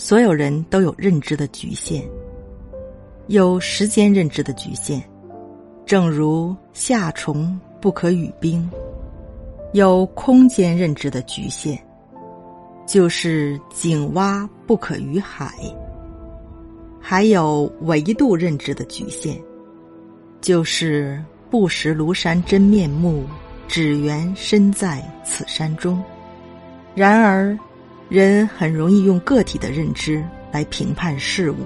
所有人都有认知的局限，有时间认知的局限，正如夏虫不可语冰；有空间认知的局限，就是井蛙不可语海；还有维度认知的局限，就是不识庐山真面目，只缘身在此山中。然而。人很容易用个体的认知来评判事物。